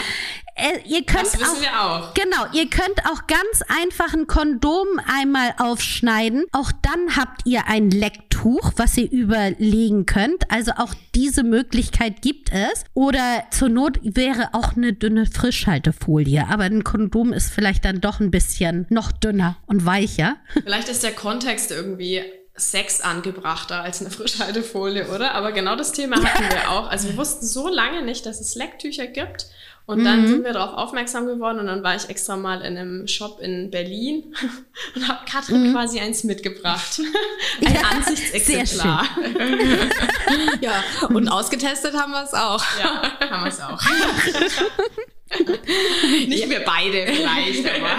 [SPEAKER 2] Äh, ihr könnt
[SPEAKER 1] Das wissen
[SPEAKER 2] auch,
[SPEAKER 1] wir auch.
[SPEAKER 2] Genau, ihr könnt auch ganz einfach ein Kondom einmal aufschneiden. Auch dann habt ihr ein Lecktuch, was ihr überlegen könnt. Also auch diese Möglichkeit gibt es. Oder zur Not wäre auch eine dünne Frischhaltefolie. Aber ein Kondom ist vielleicht dann doch ein bisschen noch dünner und weicher.
[SPEAKER 1] Vielleicht ist der Kontext irgendwie Sex angebrachter als eine Frischhaltefolie, oder? Aber genau das Thema hatten wir auch. Also wir wussten so lange nicht, dass es Lecktücher gibt. Und dann sind wir darauf aufmerksam geworden und dann war ich extra mal in einem Shop in Berlin und habe Katrin quasi eins mitgebracht. Ein
[SPEAKER 2] Ja,
[SPEAKER 1] Ansichtsexemplar.
[SPEAKER 3] Ja, und ausgetestet haben wir es auch.
[SPEAKER 1] Ja, haben wir es auch. Nicht wir beide vielleicht, aber.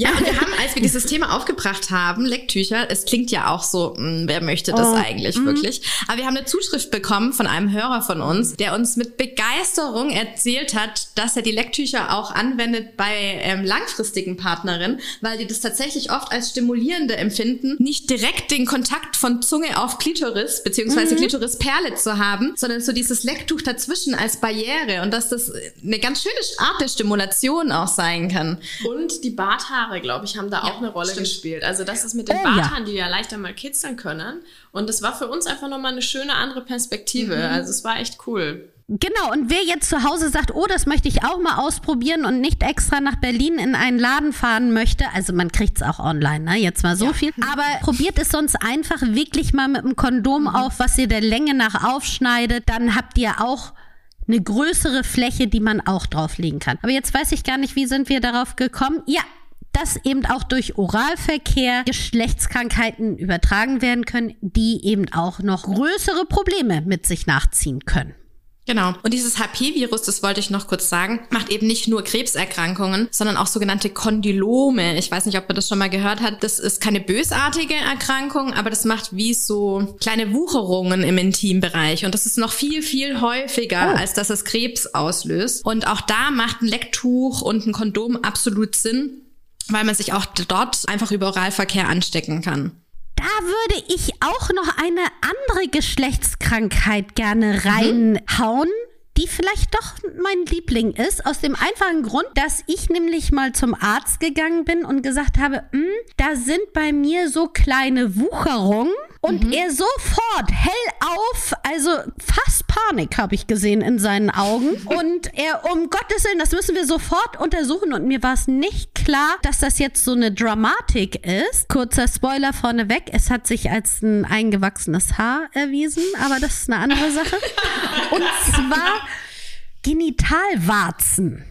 [SPEAKER 3] Ja, und wir haben, als wir dieses Thema aufgebracht haben, Lecktücher, es klingt ja auch so, mh, wer möchte das
[SPEAKER 2] Oh,
[SPEAKER 3] eigentlich wirklich? Aber wir haben eine Zuschrift bekommen von einem Hörer von uns, der uns mit Begeisterung erzählt hat, dass er die Lecktücher auch anwendet bei ähm, langfristigen Partnerinnen, weil die das tatsächlich oft als stimulierende empfinden, nicht direkt den Kontakt von Zunge auf Klitoris, beziehungsweise Klitorisperle zu haben, sondern so dieses Lecktuch dazwischen als Barriere und dass das eine ganz schöne Art der Stimulation auch sein kann.
[SPEAKER 1] Und die Barthaare, glaube ich, haben da auch eine Rolle
[SPEAKER 3] stimmt.
[SPEAKER 1] gespielt. Also das ist mit den
[SPEAKER 2] ja.
[SPEAKER 1] Barthaaren, die ja leichter mal kitzeln können. Und das war für uns einfach nochmal eine schöne andere Perspektive. Also es war echt cool.
[SPEAKER 2] Genau, und wer jetzt zu Hause sagt, oh, das möchte ich auch mal ausprobieren und nicht extra nach Berlin in einen Laden fahren möchte, also man kriegt es auch online, ne? Jetzt mal so viel. Aber probiert es sonst einfach wirklich mal mit einem Kondom auf, was ihr der Länge nach aufschneidet, dann habt ihr auch eine größere Fläche, die man auch drauflegen kann. Aber jetzt weiß ich gar nicht, wie sind wir darauf gekommen? Ja, dass eben auch durch Oralverkehr Geschlechtskrankheiten übertragen werden können, die eben auch noch größere Probleme mit sich nachziehen können.
[SPEAKER 3] Genau. Und dieses HP-Virus, das wollte ich noch kurz sagen, macht eben nicht nur Krebserkrankungen, sondern auch sogenannte Kondylome. Ich weiß nicht, ob man das schon mal gehört hat. Das ist keine bösartige Erkrankung, aber das macht wie so kleine Wucherungen im Intimbereich. Und das ist noch viel, viel häufiger, als dass es Krebs auslöst. Und auch da macht ein Lecktuch und ein Kondom absolut Sinn, weil man sich auch dort einfach über Oralverkehr anstecken kann.
[SPEAKER 2] Da würde ich auch noch eine andere Geschlechtskrankheit gerne reinhauen. Die vielleicht doch mein Liebling ist, aus dem einfachen Grund, dass ich nämlich mal zum Arzt gegangen bin und gesagt habe, "Hm, da sind bei mir so kleine Wucherungen und er sofort hell auf, also fast Panik habe ich gesehen in seinen Augen und er, um Gottes Willen, das müssen wir sofort untersuchen und mir war es nicht klar, dass das jetzt so eine Dramatik ist. Kurzer Spoiler vorneweg, es hat sich als ein eingewachsenes Haar erwiesen, aber das ist eine andere Sache. Und zwar Genitalwarzen.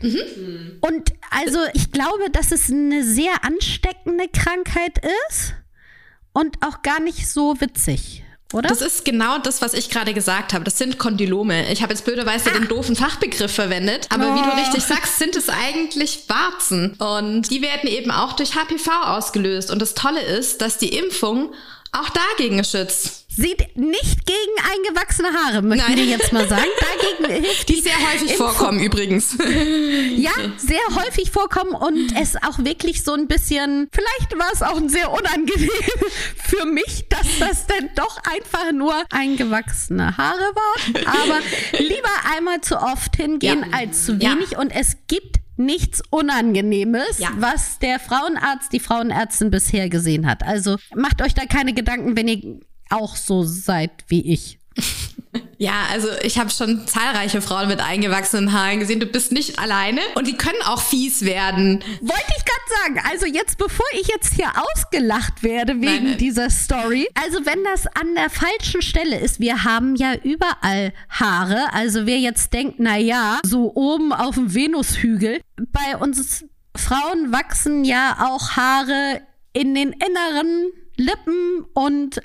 [SPEAKER 2] Und also ich glaube, dass es eine sehr ansteckende Krankheit ist und auch gar nicht so witzig, oder?
[SPEAKER 3] Das ist genau das, was ich gerade gesagt habe. Das sind Kondylome. Ich habe jetzt blöderweise den doofen Fachbegriff verwendet, aber wie du
[SPEAKER 2] Oh.
[SPEAKER 3] richtig sagst, sind es eigentlich Warzen. Und die werden eben auch durch HPV ausgelöst. Und das Tolle ist, dass die Impfung auch dagegen schützt.
[SPEAKER 2] Sieht nicht gegen eingewachsene Haare, möchten wir jetzt mal sagen. Dagegen hilft
[SPEAKER 3] die sehr häufig Info vorkommen übrigens.
[SPEAKER 2] Ja, sehr häufig vorkommen und es auch wirklich so ein bisschen, vielleicht war es auch ein sehr unangenehm für mich, dass das denn doch einfach nur eingewachsene Haare war. Aber lieber einmal zu oft hingehen ja. als zu wenig ja. und es gibt nichts Unangenehmes, ja. was der Frauenarzt, die Frauenärztin bisher gesehen hat. Also macht euch da keine Gedanken, wenn ihr auch so seid wie ich.
[SPEAKER 3] Ja, also ich habe schon zahlreiche Frauen mit eingewachsenen Haaren gesehen. Du bist nicht alleine und die können auch fies werden.
[SPEAKER 2] Wollte ich gerade sagen. Also jetzt, bevor ich jetzt hier ausgelacht werde wegen nein, dieser Story. Also wenn das an der falschen Stelle ist, wir haben ja überall Haare. Also wer jetzt denkt, na ja, so oben auf dem Venushügel. Bei uns Frauen wachsen ja auch Haare in den inneren Lippen und äh,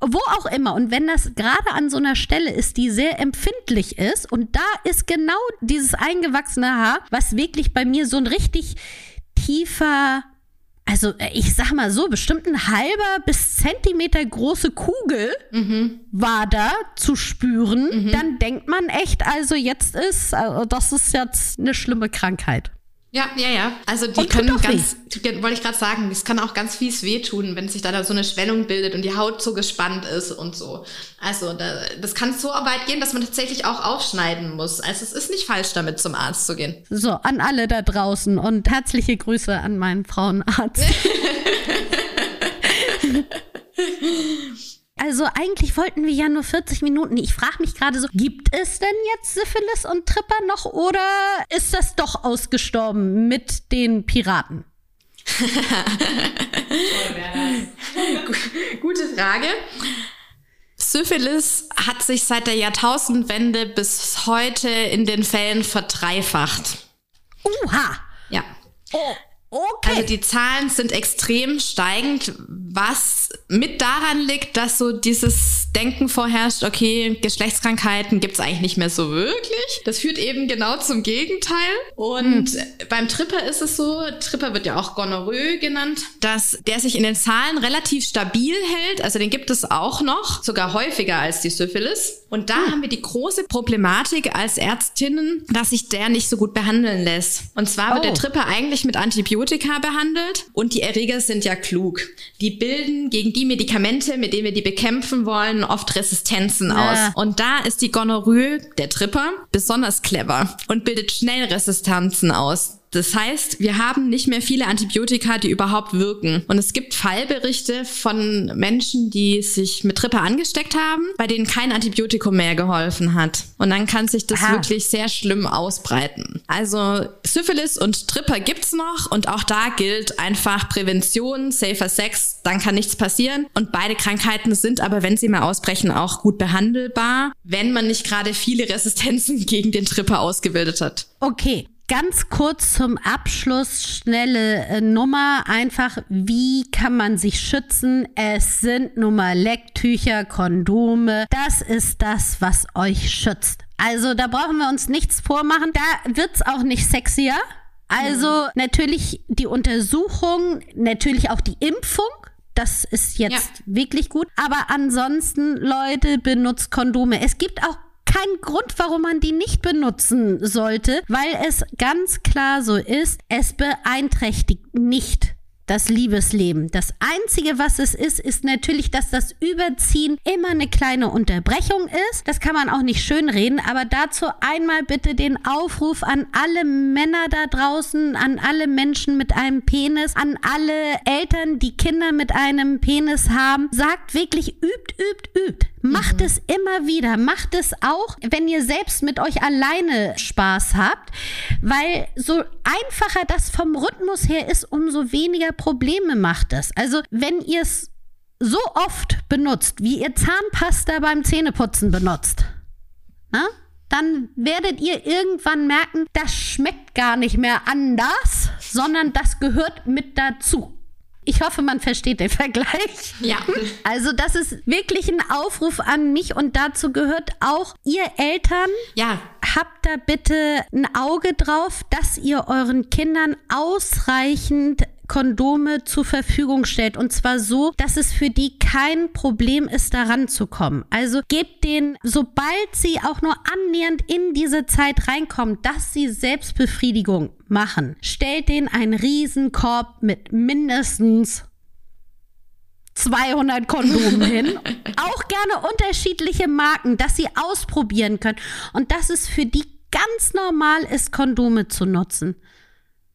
[SPEAKER 2] wo auch immer. Und wenn das gerade an so einer Stelle ist, die sehr empfindlich ist, und da ist genau dieses eingewachsene Haar, was wirklich bei mir so ein richtig tiefer, also äh, ich sag mal so, bestimmt ein halber bis Zentimeter große Kugel mhm. war da zu spüren, mhm. dann denkt man echt, also jetzt ist, also das ist jetzt eine schlimme Krankheit.
[SPEAKER 3] Ja, ja, ja. Also die und können ganz, wollte ich gerade sagen, es kann auch ganz fies wehtun, wenn sich da so eine Schwellung bildet und die Haut so gespannt ist und so. Also da, das kann so weit gehen, dass man tatsächlich auch aufschneiden muss. Also es ist nicht falsch, damit zum Arzt zu gehen.
[SPEAKER 2] So, an alle da draußen und herzliche Grüße an meinen Frauenarzt. Also eigentlich wollten wir ja nur 40 Minuten. Ich frage mich gerade so, gibt es denn jetzt Syphilis und Tripper noch oder ist das doch ausgestorben mit den Piraten?
[SPEAKER 3] Gute Frage. Syphilis hat sich seit der Jahrtausendwende bis heute in den Fällen verdreifacht.
[SPEAKER 2] Uha!
[SPEAKER 3] Ja.
[SPEAKER 2] Oh, okay.
[SPEAKER 3] Also die Zahlen sind extrem steigend, was mit daran liegt, dass so dieses Denken vorherrscht, okay, Geschlechtskrankheiten gibt's eigentlich nicht mehr so wirklich. Das führt eben genau zum Gegenteil. Und hm. beim Tripper ist es so, Tripper wird ja auch Gonorrhoe genannt, dass der sich in den Zahlen relativ stabil hält. Also den gibt es auch noch, sogar häufiger als die Syphilis. Und da hm. haben wir die große Problematik als Ärztinnen, dass sich der nicht so gut behandeln lässt. Und zwar wird oh. der Tripper eigentlich mit Antibiotika behandelt und die Erreger sind ja klug. Die bilden gegen die Medikamente, mit denen wir die bekämpfen wollen, oft Resistenzen ja. aus. Und da ist die Gonorrhoe, der Tripper, besonders clever und bildet schnell Resistenzen aus. Das heißt, wir haben nicht mehr viele Antibiotika, die überhaupt wirken. Und es gibt Fallberichte von Menschen, die sich mit Tripper angesteckt haben, bei denen kein Antibiotikum mehr geholfen hat. Und dann kann sich das Aha. wirklich sehr schlimm ausbreiten. Also Syphilis und Tripper gibt's noch und auch da gilt einfach Prävention, safer Sex, dann kann nichts passieren. Und beide Krankheiten sind aber, wenn sie mal ausbrechen, auch gut behandelbar, wenn man nicht gerade viele Resistenzen gegen den Tripper ausgebildet hat.
[SPEAKER 2] Okay, Ganz kurz zum Abschluss, schnelle äh, Nummer. Einfach, wie kann man sich schützen? Es sind nun mal Lecktücher, Kondome. Das ist das, was euch schützt. Also da brauchen wir uns nichts vormachen. Da wird's auch nicht sexier. Also mhm. natürlich die Untersuchung, natürlich auch die Impfung. Das ist jetzt ja. wirklich gut. Aber ansonsten, Leute, benutzt Kondome. Es gibt auch kein Grund, warum man die nicht benutzen sollte, weil es ganz klar so ist, es beeinträchtigt nicht das Liebesleben. Das Einzige, was es ist, ist natürlich, dass das Überziehen immer eine kleine Unterbrechung ist. Das kann man auch nicht schönreden, aber dazu einmal bitte den Aufruf an alle Männer da draußen, an alle Menschen mit einem Penis, an alle Eltern, die Kinder mit einem Penis haben. Sagt wirklich, übt, übt, übt. Macht mhm. es immer wieder. Macht es auch, wenn ihr selbst mit euch alleine Spaß habt, weil so einfacher das vom Rhythmus her ist, umso weniger Probleme macht es. Also wenn ihr es so oft benutzt, wie ihr Zahnpasta beim Zähneputzen benutzt, na, dann werdet ihr irgendwann merken, das schmeckt gar nicht mehr anders, sondern das gehört mit dazu. Ich hoffe, man versteht den Vergleich.
[SPEAKER 3] Ja.
[SPEAKER 2] Also das ist wirklich ein Aufruf an mich und dazu gehört auch ihr Eltern.
[SPEAKER 3] Ja.
[SPEAKER 2] Habt da bitte ein Auge drauf, dass ihr euren Kindern ausreichend Kondome zur Verfügung stellt. Und zwar so, dass es für die kein Problem ist, daran zu kommen. Also gebt denen, sobald sie auch nur annähernd in diese Zeit reinkommen, dass sie Selbstbefriedigung machen, stellt denen einen Riesenkorb mit mindestens 200 Kondomen hin. Auch gerne unterschiedliche Marken, dass sie ausprobieren können. Und dass es für die ganz normal ist, Kondome zu nutzen.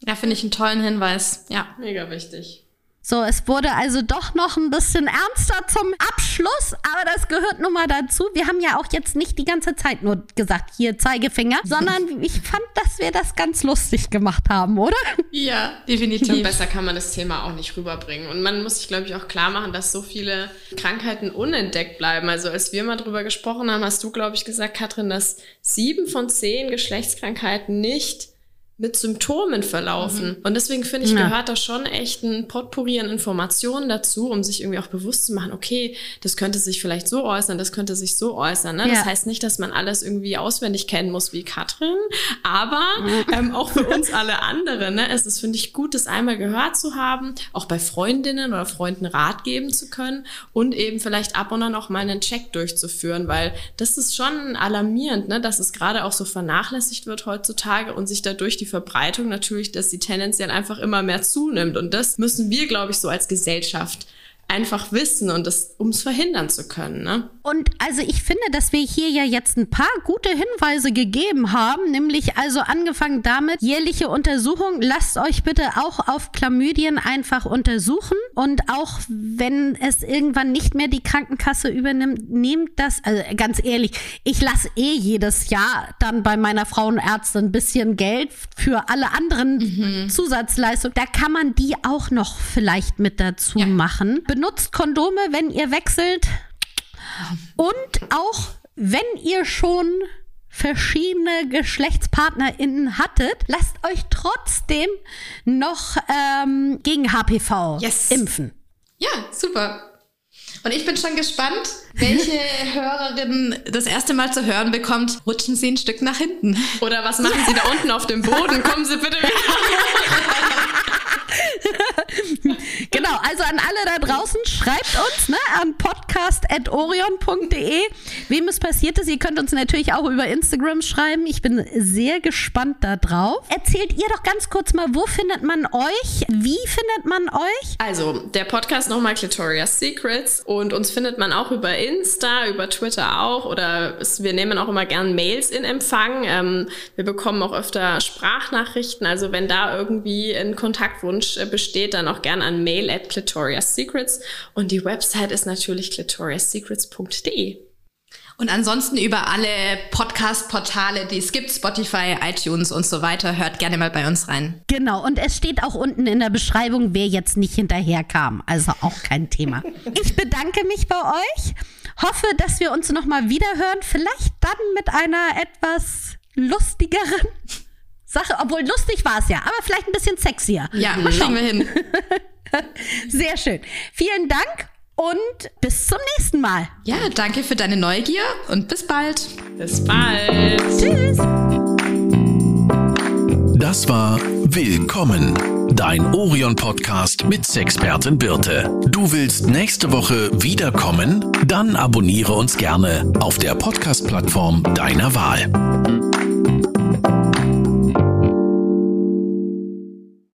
[SPEAKER 3] Ja, finde ich einen tollen Hinweis. Ja.
[SPEAKER 1] Mega wichtig.
[SPEAKER 2] So, es wurde also doch noch ein bisschen ernster zum Abschluss, aber das gehört nun mal dazu. Wir haben ja auch jetzt nicht die ganze Zeit nur gesagt, hier Zeigefinger, sondern ich fand, dass wir das ganz lustig gemacht haben, oder?
[SPEAKER 1] Ja, definitiv. Und besser kann man das Thema auch nicht rüberbringen. Und man muss sich, glaube ich, auch klar machen, dass so viele Krankheiten unentdeckt bleiben. Also als wir mal drüber gesprochen haben, hast du, glaube ich, gesagt, Katrin, dass sieben von zehn Geschlechtskrankheiten nicht mit Symptomen verlaufen. Mhm. Und deswegen finde ich, ja. gehört da schon echt ein Potpourri an Informationen dazu, um sich irgendwie auch bewusst zu machen, okay, das könnte sich vielleicht so äußern, das könnte sich so äußern. Ne? Ja. Das heißt nicht, dass man alles irgendwie auswendig kennen muss wie Katrin, aber ähm, auch für uns alle anderen. Ne? Es ist, finde ich, gut, das einmal gehört zu haben, auch bei Freundinnen oder Freunden Rat geben zu können und eben vielleicht ab und an auch mal einen Check durchzuführen, weil das ist schon alarmierend, ne? dass es gerade auch so vernachlässigt wird heutzutage und sich dadurch die Verbreitung natürlich, dass sie tendenziell einfach immer mehr zunimmt. Und das müssen wir, glaube ich, so als Gesellschaft einfach wissen und das, um es verhindern zu können. Ne?
[SPEAKER 2] Und also ich finde, dass wir hier ja jetzt ein paar gute Hinweise gegeben haben, nämlich also angefangen damit, jährliche Untersuchung, lasst euch bitte auch auf Chlamydien einfach untersuchen und auch wenn es irgendwann nicht mehr die Krankenkasse übernimmt, nehmt das, also ganz ehrlich, ich lasse eh jedes Jahr dann bei meiner Frauenärztin ein bisschen Geld für alle anderen mhm. Zusatzleistungen. Da kann man die auch noch vielleicht mit dazu ja. machen benutzt Kondome, wenn ihr wechselt. Und auch wenn ihr schon verschiedene GeschlechtspartnerInnen hattet, lasst euch trotzdem noch ähm, gegen HPV yes. impfen.
[SPEAKER 3] Ja, super. Und ich bin schon gespannt, welche Hörerin das erste Mal zu hören bekommt, rutschen Sie ein Stück nach hinten.
[SPEAKER 1] Oder was machen Sie da unten auf dem Boden? Kommen Sie bitte wieder.
[SPEAKER 2] genau, also an alle da draußen, schreibt uns ne, an podcast.orion.de, wem es passiert ist. Ihr könnt uns natürlich auch über Instagram schreiben. Ich bin sehr gespannt da drauf. Erzählt ihr doch ganz kurz mal, wo findet man euch? Wie findet man euch?
[SPEAKER 1] Also, der Podcast nochmal Clitoria's Secrets und uns findet man auch über Insta, über Twitter auch oder es, wir nehmen auch immer gern Mails in Empfang. Ähm, wir bekommen auch öfter Sprachnachrichten, also wenn da irgendwie ein Kontaktwunsch äh, besteht, dann auch gern an mail at Clitoria's Secrets und die Website ist natürlich clitoriassecrets.de.
[SPEAKER 3] Und ansonsten über alle Podcast-Portale, die es gibt, Spotify, iTunes und so weiter, hört gerne mal bei uns rein.
[SPEAKER 2] Genau, und es steht auch unten in der Beschreibung, wer jetzt nicht hinterher kam. Also auch kein Thema. Ich bedanke mich bei euch, hoffe, dass wir uns nochmal wiederhören, vielleicht dann mit einer etwas lustigeren Sache, obwohl lustig war es ja, aber vielleicht ein bisschen sexier.
[SPEAKER 3] Ja, mal schauen wir hin.
[SPEAKER 2] Sehr schön. Vielen Dank und bis zum nächsten Mal.
[SPEAKER 3] Ja, danke für deine Neugier und bis bald.
[SPEAKER 1] Bis bald. Tschüss.
[SPEAKER 4] Das war Willkommen, dein Orion-Podcast mit Sexpertin Birte. Du willst nächste Woche wiederkommen? Dann abonniere uns gerne auf der Podcast-Plattform deiner Wahl.